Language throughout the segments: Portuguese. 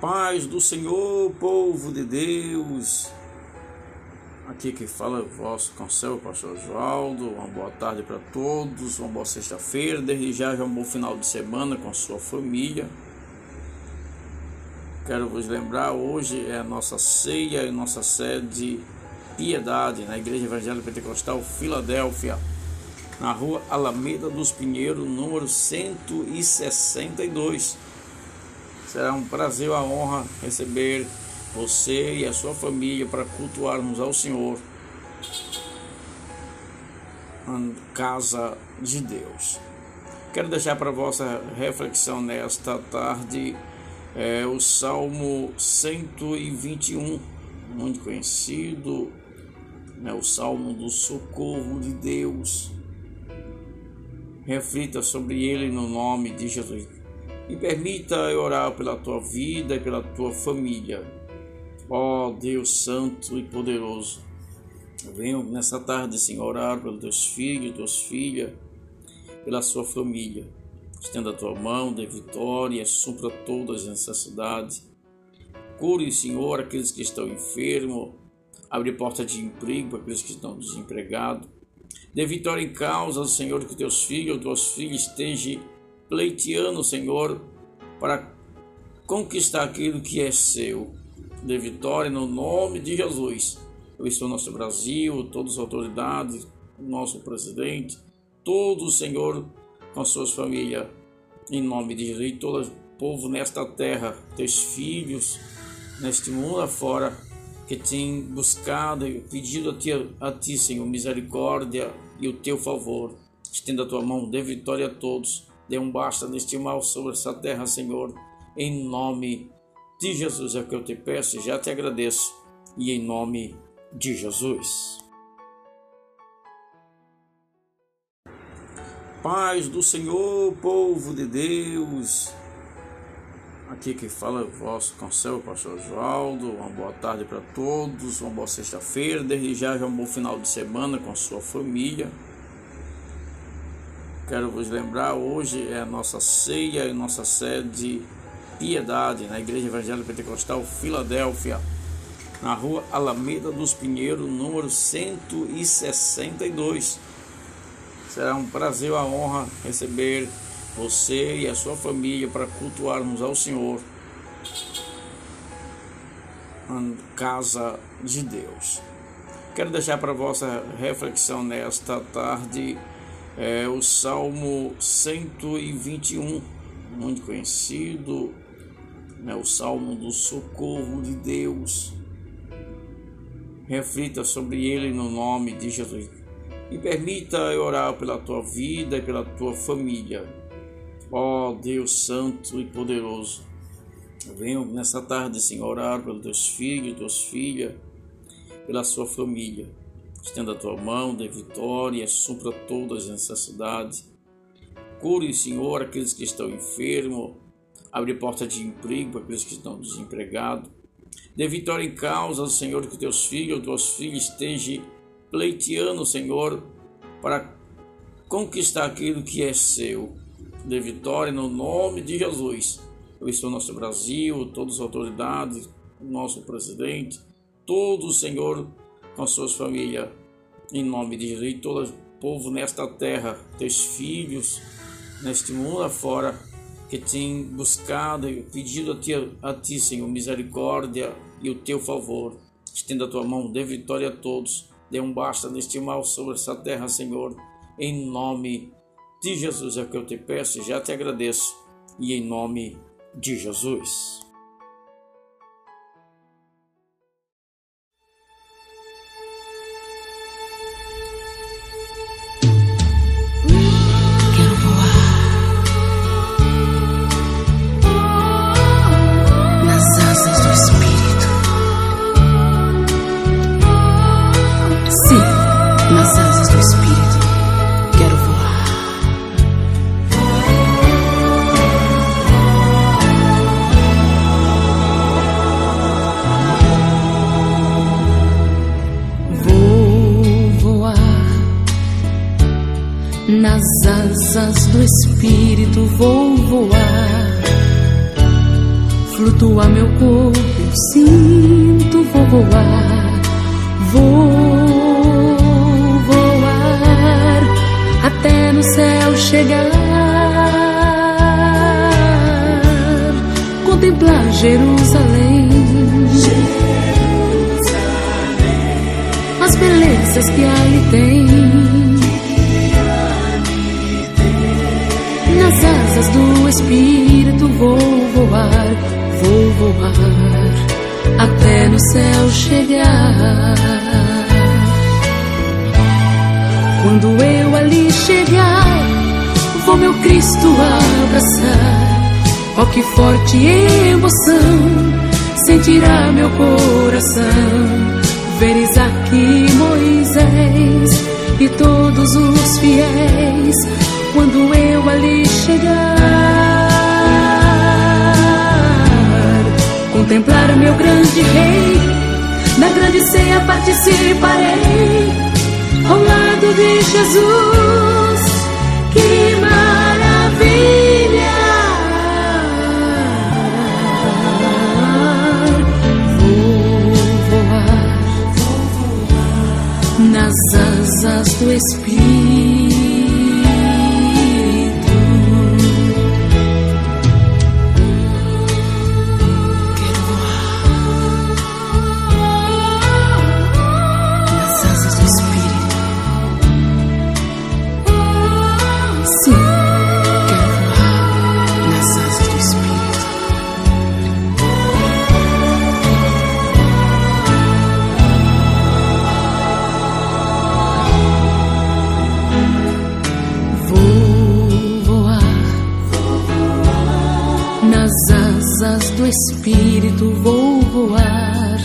Paz do Senhor, povo de Deus. Aqui que fala é o vosso conselho, pastor Oswaldo. Uma boa tarde para todos, uma boa sexta-feira. Desde já, já um bom final de semana com sua família. Quero vos lembrar, hoje é a nossa ceia e nossa sede Piedade, na Igreja Evangélica Pentecostal Filadélfia, na rua Alameda dos Pinheiros, número 162 Será um prazer e uma honra receber você e a sua família para cultuarmos ao Senhor na casa de Deus. Quero deixar para vossa reflexão nesta tarde é, o Salmo 121, muito conhecido, né, o Salmo do socorro de Deus. Reflita sobre ele no nome de Jesus e permita eu orar pela tua vida e pela tua família. Ó oh, Deus Santo e Poderoso, venho nessa tarde, Senhor, orar pelos teus filhos, tuas filhas, pela sua família. Estenda a tua mão, dê vitória, supra todas as necessidades. Cure, Senhor, aqueles que estão enfermos. Abre porta de emprego para aqueles que estão desempregados. Dê vitória em causa, Senhor, que teus filhos, tuas filhas estejam pleiteando, Senhor, para conquistar aquilo que é seu. De vitória no nome de Jesus. Eu estou no nosso Brasil, todas as autoridades, nosso presidente, todo Senhor com suas famílias, em nome de Jesus, e todo o povo nesta terra, teus filhos, neste mundo afora, que tem buscado e pedido a ti, a ti, Senhor, misericórdia e o teu favor. Estenda a tua mão, dê vitória a todos Dê um basta neste mal sobre essa terra, Senhor. Em nome de Jesus é o que eu te peço e já te agradeço. E em nome de Jesus. Paz do Senhor, povo de Deus. Aqui que fala o vosso conselho, pastor Oswaldo. Uma boa tarde para todos, uma boa sexta-feira. Desde já, já um bom final de semana com sua família. Quero vos lembrar, hoje é a nossa ceia e nossa sede Piedade, na Igreja Evangélica Pentecostal Filadélfia, na rua Alameda dos Pinheiros, número 162. Será um prazer e uma honra receber você e a sua família para cultuarmos ao Senhor na casa de Deus. Quero deixar para vossa reflexão nesta tarde é o Salmo 121, muito conhecido, né, o Salmo do socorro de Deus. Reflita sobre ele no nome de Jesus e permita eu orar pela tua vida e pela tua família. Ó oh, Deus Santo e Poderoso, eu venho nessa tarde, Senhor, orar pelos teus filhos, tuas filhas, pela sua família. Estenda a tua mão, dê vitória, supra todas as necessidades. Cure, Senhor, aqueles que estão enfermos. Abre porta de emprego para aqueles que estão desempregados. Dê vitória em causa, Senhor, que teus filhos, tuas filhas estejam pleiteando, Senhor, para conquistar aquilo que é seu. Dê vitória no nome de Jesus. Estou no nosso Brasil, todas as autoridades, nosso presidente, todo Senhor com suas famílias, em nome de Jesus, e todo povo nesta terra, teus filhos, neste mundo afora, que tem buscado e pedido a ti, a ti, Senhor, misericórdia e o teu favor. Estenda a tua mão, dê vitória a todos, dê um basta neste mal sobre essa terra, Senhor, em nome de Jesus é que eu te peço e já te agradeço, e em nome de Jesus. Do Espírito vou voar, Flutua meu corpo, eu sinto, vou voar, vou voar até no céu chegar, contemplar Jerusalém. As belezas que ali tem. Asas do Espírito vou voar, vou voar até no céu chegar. Quando eu ali chegar, vou meu Cristo abraçar. Oh, que forte emoção sentirá meu coração. Ver Isaac e Moisés e todos os fiéis quando eu ali chegar. Contemplar meu grande rei, na grande ceia participarei ao lado de Jesus. Que maravilha! Vou voar nas asas do Espírito. Espírito, vou voar.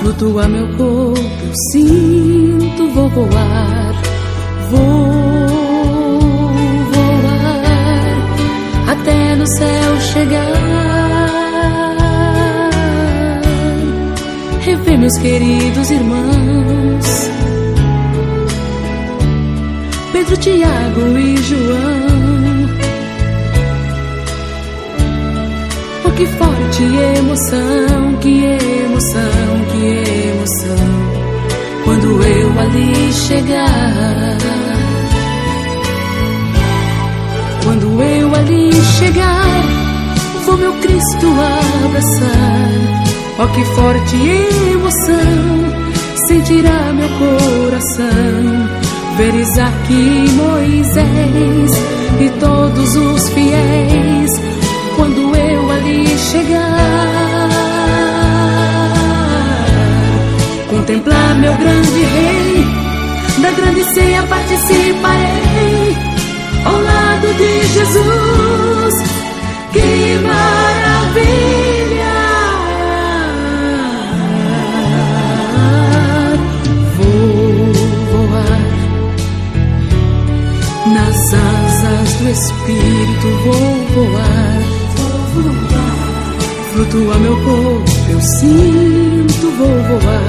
Flutua meu corpo, sinto, vou voar. Vou voar até no céu chegar. Rever meus queridos irmãos. Pedro, Tiago e João. Que forte emoção, que emoção, que emoção. Quando eu ali chegar. Quando eu ali chegar, vou meu Cristo abraçar. Oh, que forte emoção sentirá meu coração. Ver Isaac e Moisés e todos os fiéis quando ali chegar. Contemplar meu grande rei, da grande ceia participarei ao lado de Jesus. Que maravilha! Vou voar nas asas do Espírito, vou Flutua meu corpo, eu sinto, vou voar.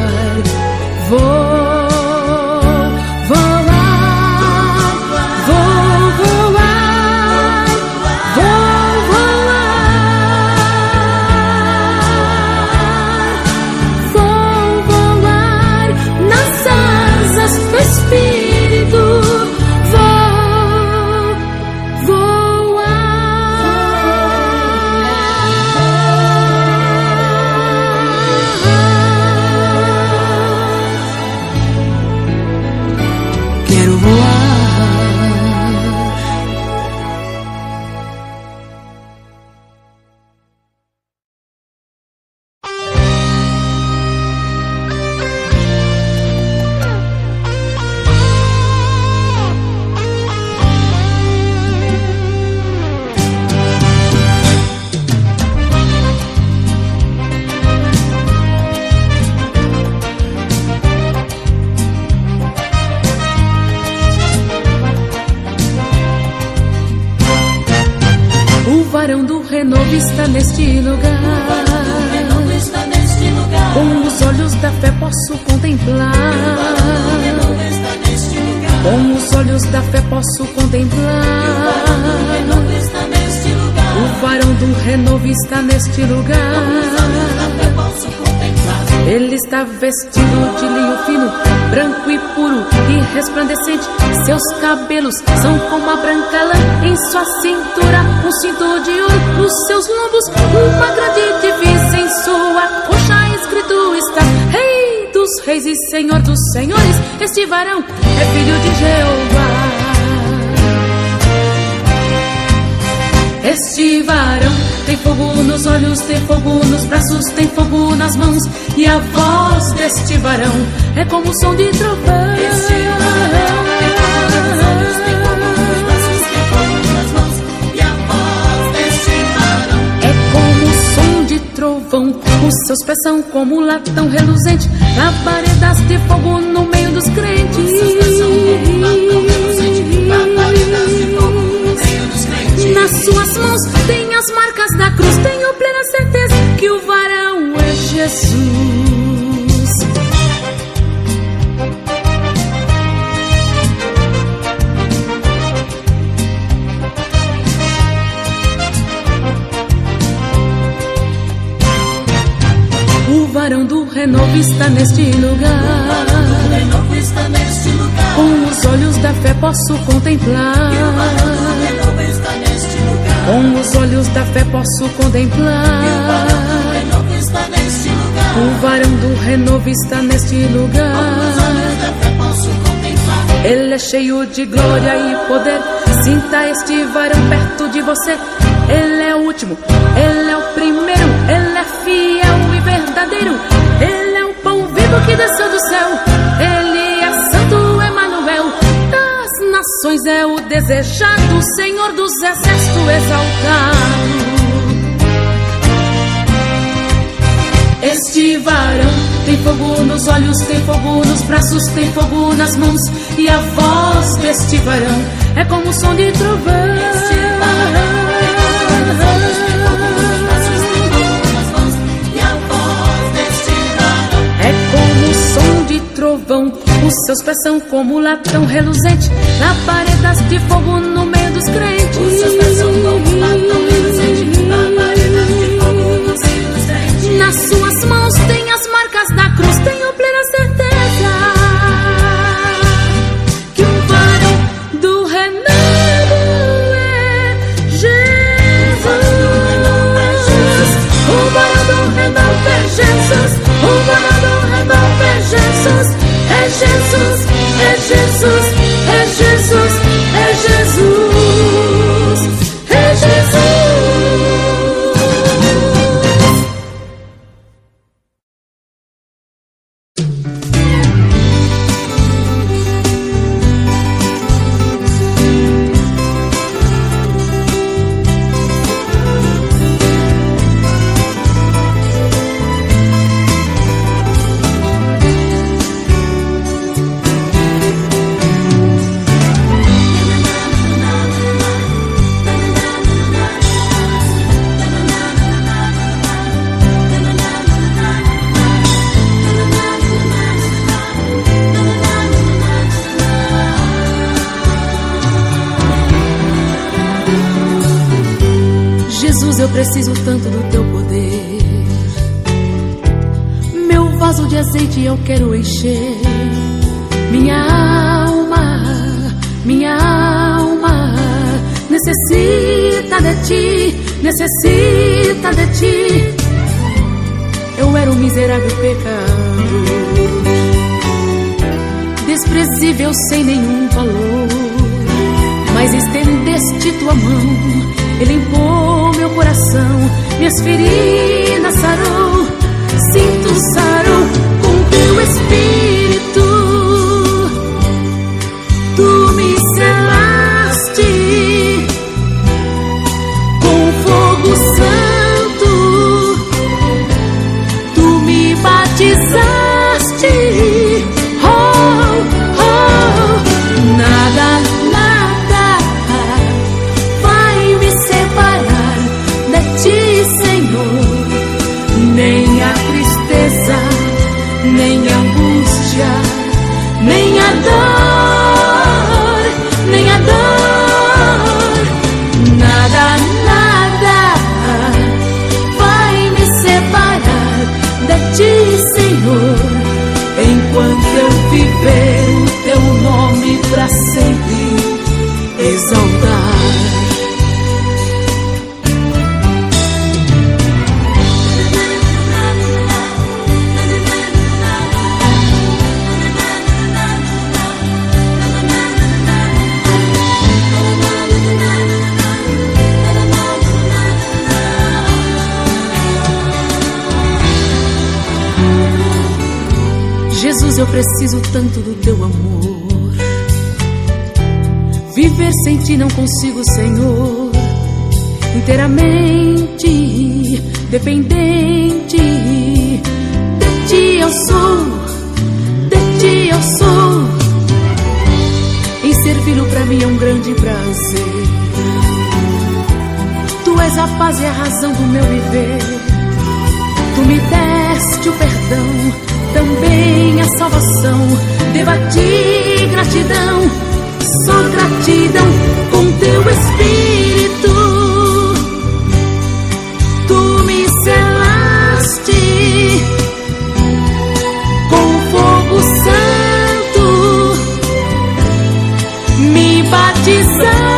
Renovo está neste lugar. está neste lugar. Com os olhos da fé posso contemplar. está neste lugar. Com os olhos da fé posso contemplar. está neste lugar. O varão do renovo está neste lugar. Ele está vestido de linho fino, branco e puro e resplandecente. Seus cabelos são como a branca lã. Em sua cintura, um cinto de ouro. Nos seus lombos, uma grande divisa. Em sua coxa, escrito está: Rei dos reis e Senhor dos senhores. Este varão é filho de Jeová. Este varão tem fogo nos olhos, tem fogo nos braços, tem fogo nas mãos. E a voz deste varão é como o som de trovão. Este varão tem fogo nos olhos, tem fogo nos braços, tem fogo nas mãos. E a voz deste varão É como o som de trovão. Os seus pés são como um latão reluzente. Labaredas de fogo no meio Nas suas mãos tem as marcas da cruz. Tenho plena certeza que o varão é Jesus. O varão do renovo está neste lugar. O renovo está neste lugar. Com os olhos da fé posso contemplar. O renovo está neste lugar. Com os olhos da fé posso contemplar. O renovo está neste lugar. O varão do renovo está neste lugar. Olhos da fé posso contemplar. Ele é cheio de glória e poder. Sinta este varão perto de você. Ele é o último, ele é o primeiro. Ele é fiel e verdadeiro. É o desejado, Senhor dos exércitos exaltado. Este varão tem fogo nos olhos, tem fogo nos braços, tem fogo nas mãos. E a voz deste varão é como o som de trovão. E a voz deste varão É como o som de trovão. Os seus pés são como latão reluzente. Labaredas de fogo no meio dos crentes. Seus pés são como latão reluzente, labaredas de fogo no meio dos crentes. Nas suas mãos tem as marcas da cruz. Tenho plena certeza que o varão do renovo é Jesus. Jesus. É Jesus, é Jesus, miserável pecador, desprezível sem nenhum valor. Mas estendeste tua mão e limpou meu coração, minhas feridas sarou, sinto sarou com teu espírito. Preciso tanto do teu amor. Viver sem ti não consigo, Senhor. Inteiramente dependente de ti eu sou, de ti eu sou. E servi-lo pra mim é um grande prazer. Tu és a paz e a razão do meu viver. Tu me deste o perdão, também a salvação. Devo a ti gratidão, só gratidão com teu espírito. Tu me selaste com fogo santo, me batizaste.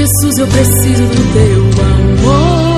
Jesus, eu preciso do teu amor.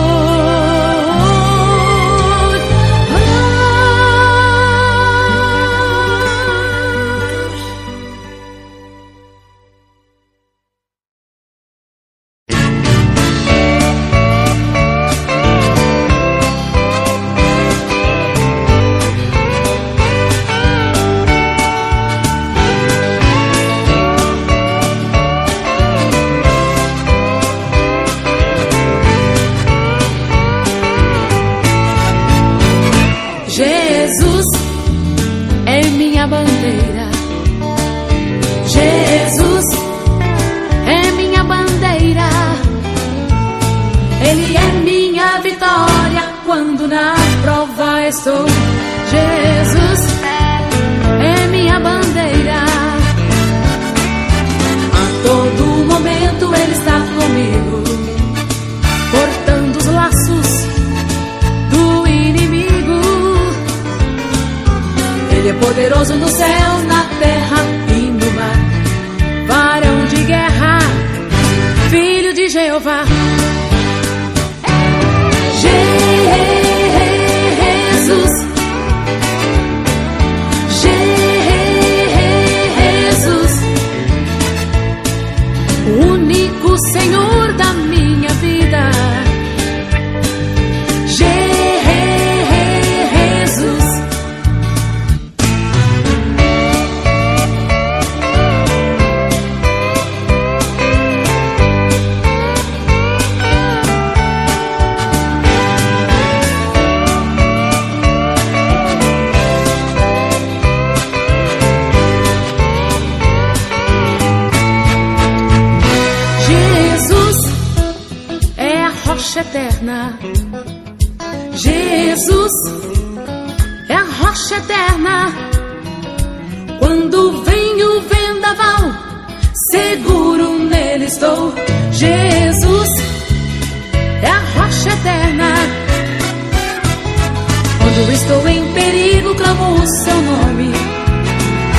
Eu estou em perigo, clamo o seu nome.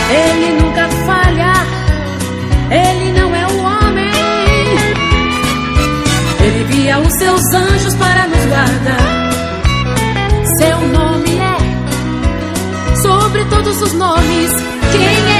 Ele nunca falha, ele não é o homem. Ele envia os seus anjos para nos guardar. Seu nome é sobre todos os nomes. Quem é?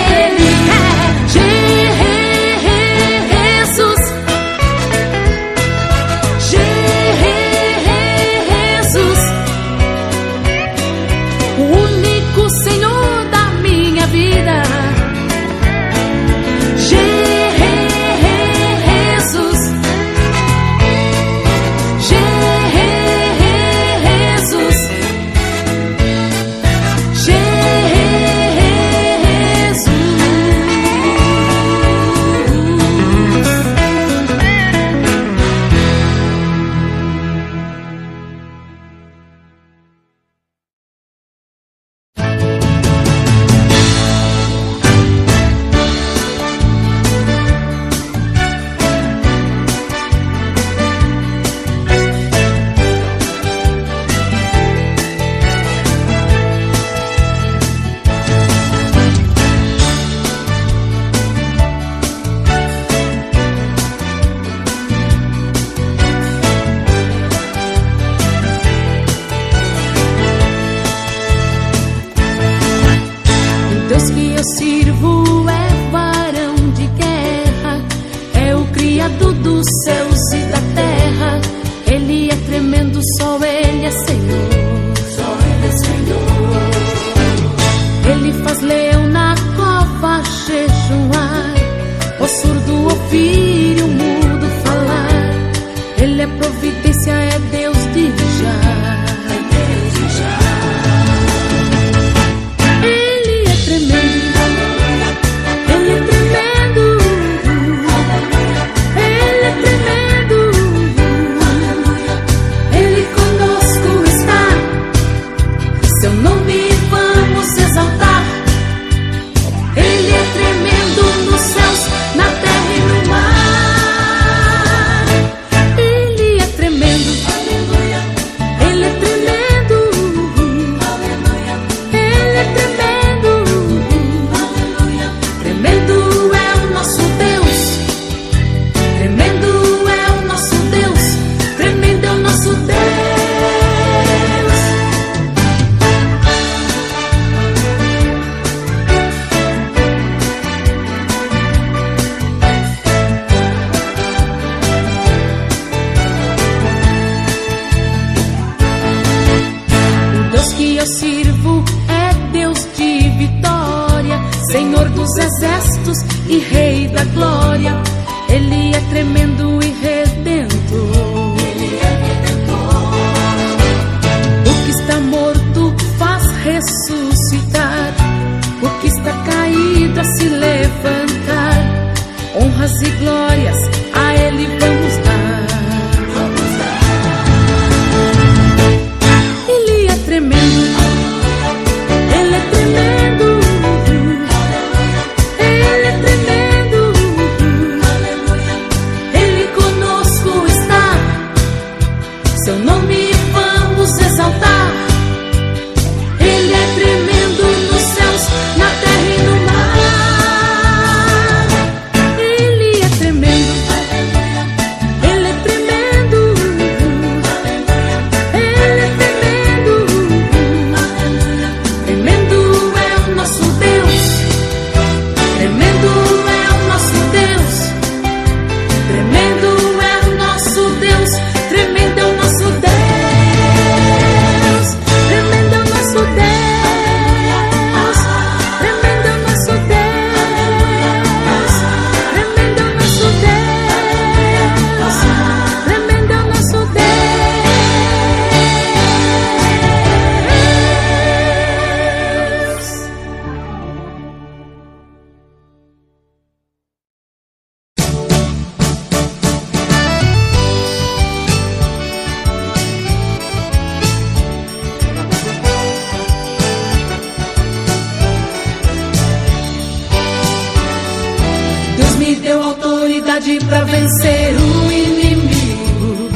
Autoridade para vencer o inimigo.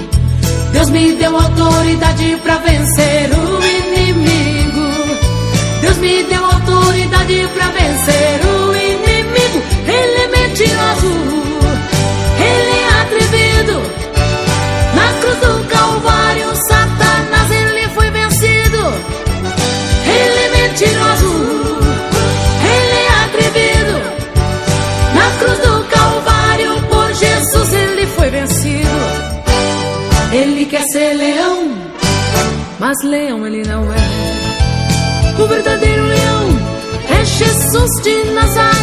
Deus me deu autoridade para vencer o inimigo. Deus me deu autoridade para vencer o inimigo. Ele mas leão ele não é. O verdadeiro leão é Jesus de Nazaré.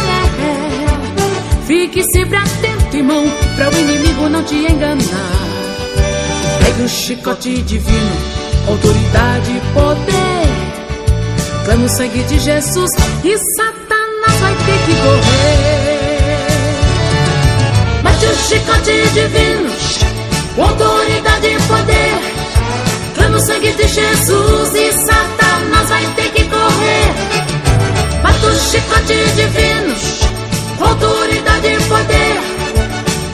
Fique sempre atento, irmão, para o inimigo não te enganar. Pegue o chicote divino, autoridade e poder. Clama o sangue de Jesus e Satanás vai ter que correr. Bate o chicote divino, Jesus e Satanás vai ter que correr. Bate o chicote divino, com autoridade e poder.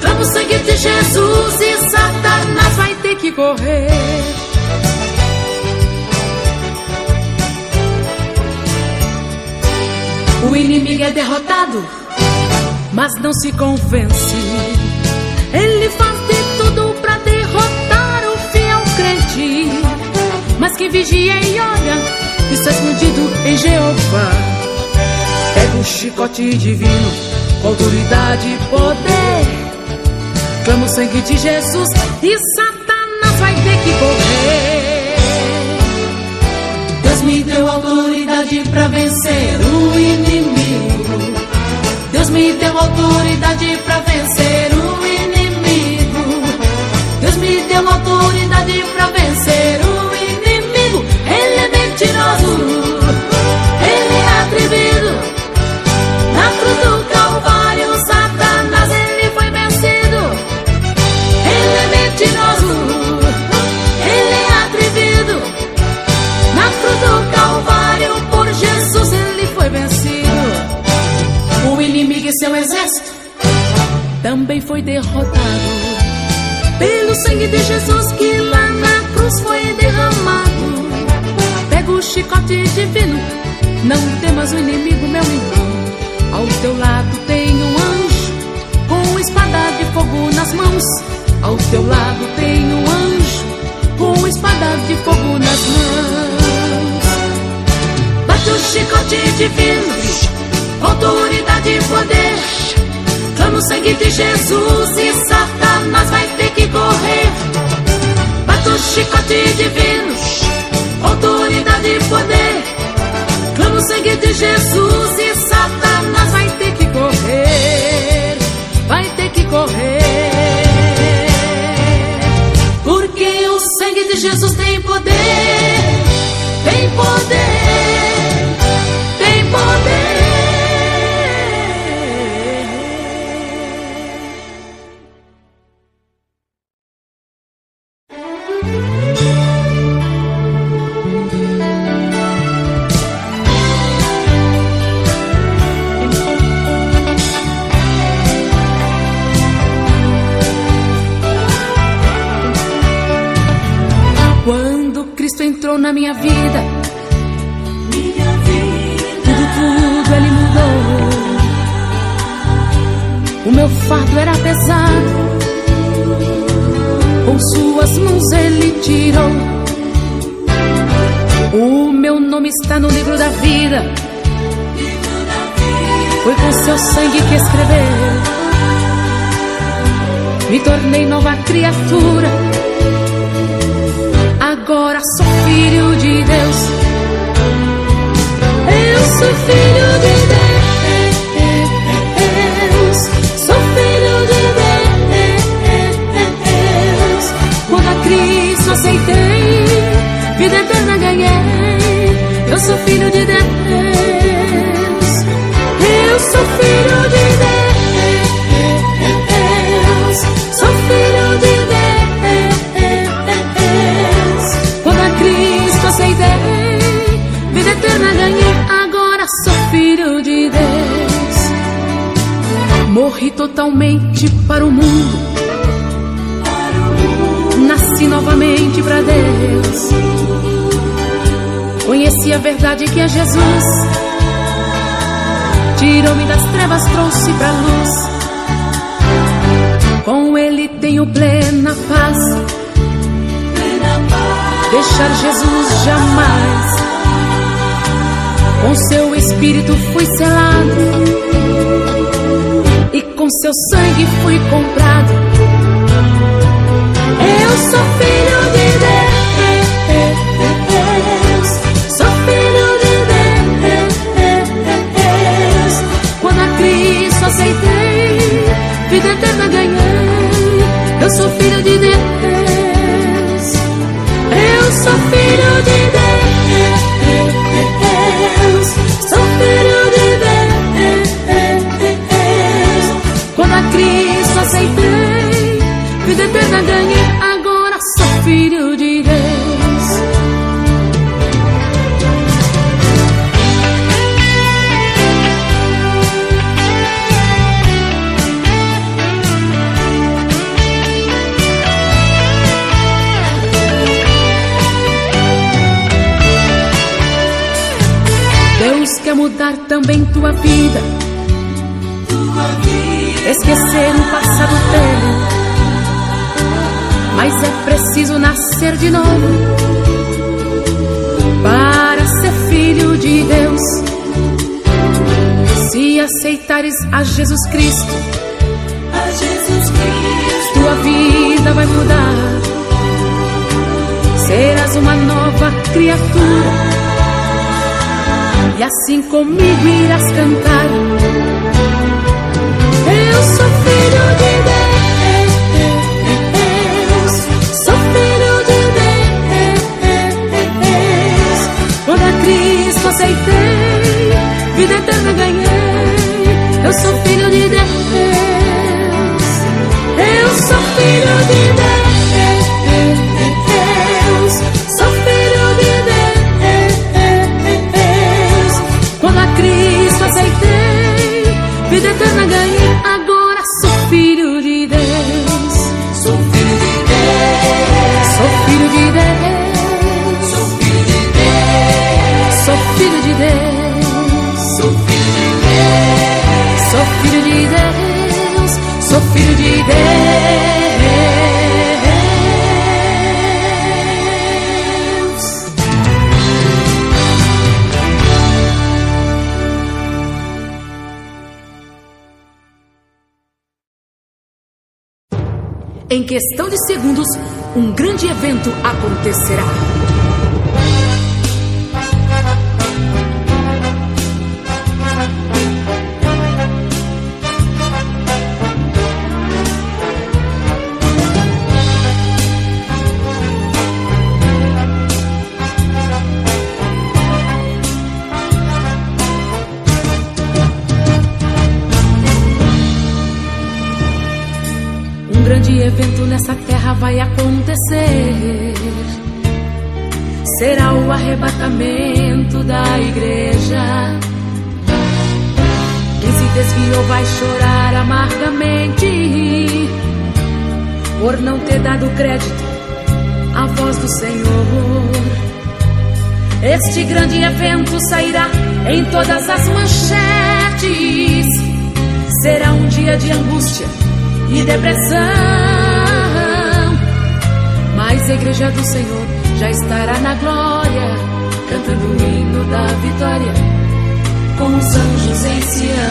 Clama o sangue de Jesus e Satanás vai ter que correr. O inimigo é derrotado, mas não se convence. Mas quem vigia e olha, está escondido em Jeová. Pega o chicote divino, autoridade e poder. Clama o sangue de Jesus e Satanás vai ter que correr. Deus me deu autoridade pra vencer o inimigo. Deus me deu autoridade pra vencer o inimigo. Deus me deu autoridade pra vencer sangue de Jesus tem poder, tem poder. Minha vida, minha vida. tudo, tudo ele mudou. O meu fardo era pesado, com suas mãos ele tirou. O meu nome está no livro da vida, foi com seu sangue que escreveu. Me tornei nova criatura. Agora sou filho de Deus. Eu sou filho de Deus. Sou filho de Deus. Quando a Cristo aceitei, vida eterna ganhei. Eu sou filho de Deus. Totalmente para o mundo. Nasci novamente para Deus. Conheci a verdade que é Jesus. Tirou-me das trevas, trouxe pra luz. Com ele tenho plena paz. Deixar Jesus jamais. Com seu espírito fui selado. Seu sangue fui comprado. Eu sou aceitares a Jesus Cristo, A Jesus Cristo. tua vida vai mudar. Serás uma nova criatura. E assim comigo irás cantar. Eu sou filho de Deus. Sou filho de Deus. Quando a Cristo aceitei, vida eterna ganhei. Sou filho de Deus. Sou filho de Deus. Em questão de segundos, um grande evento acontecerá. Arrebatamento da igreja. Quem se desviou vai chorar amargamente por não ter dado crédito à voz do Senhor. Este grande evento sairá em todas as manchetes. Será um dia de angústia e depressão. Mas a igreja do Senhor já estará na glória, cantando o hino da vitória, com os anjos em Sião.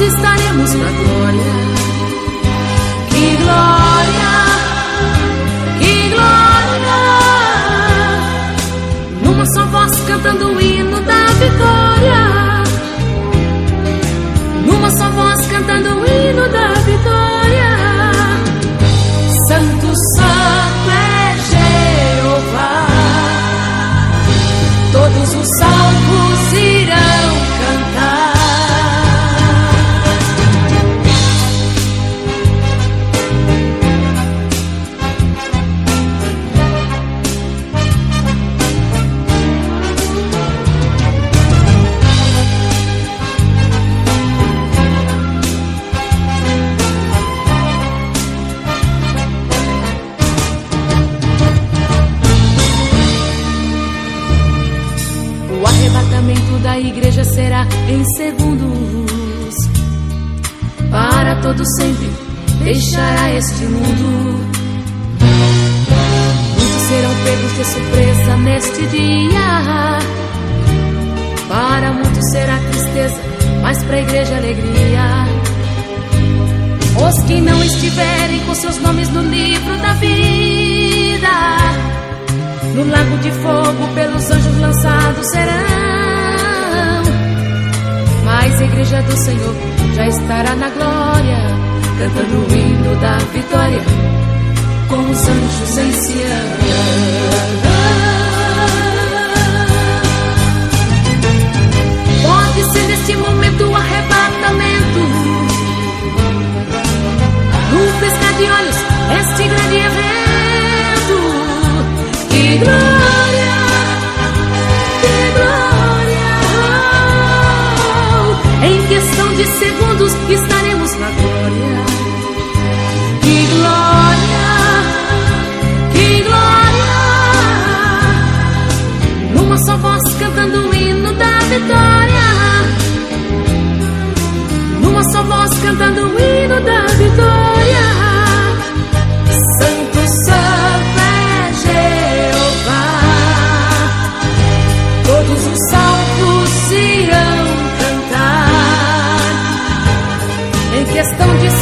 Estaremos na glória. Segundos. Para todo sempre deixará este mundo. Muitos serão pegos de surpresa neste dia. Para muitos será tristeza, mas para a igreja alegria. Os que não estiverem com seus nomes no livro da vida no lago de fogo pelos anjos lançados serão. Mas a igreja do Senhor já estará na glória, cantando o hino da vitória, com os anjos em Sião. Pode ser neste momento o arrebatamento. No pescar de olhos, este grande evento. Que glória, would you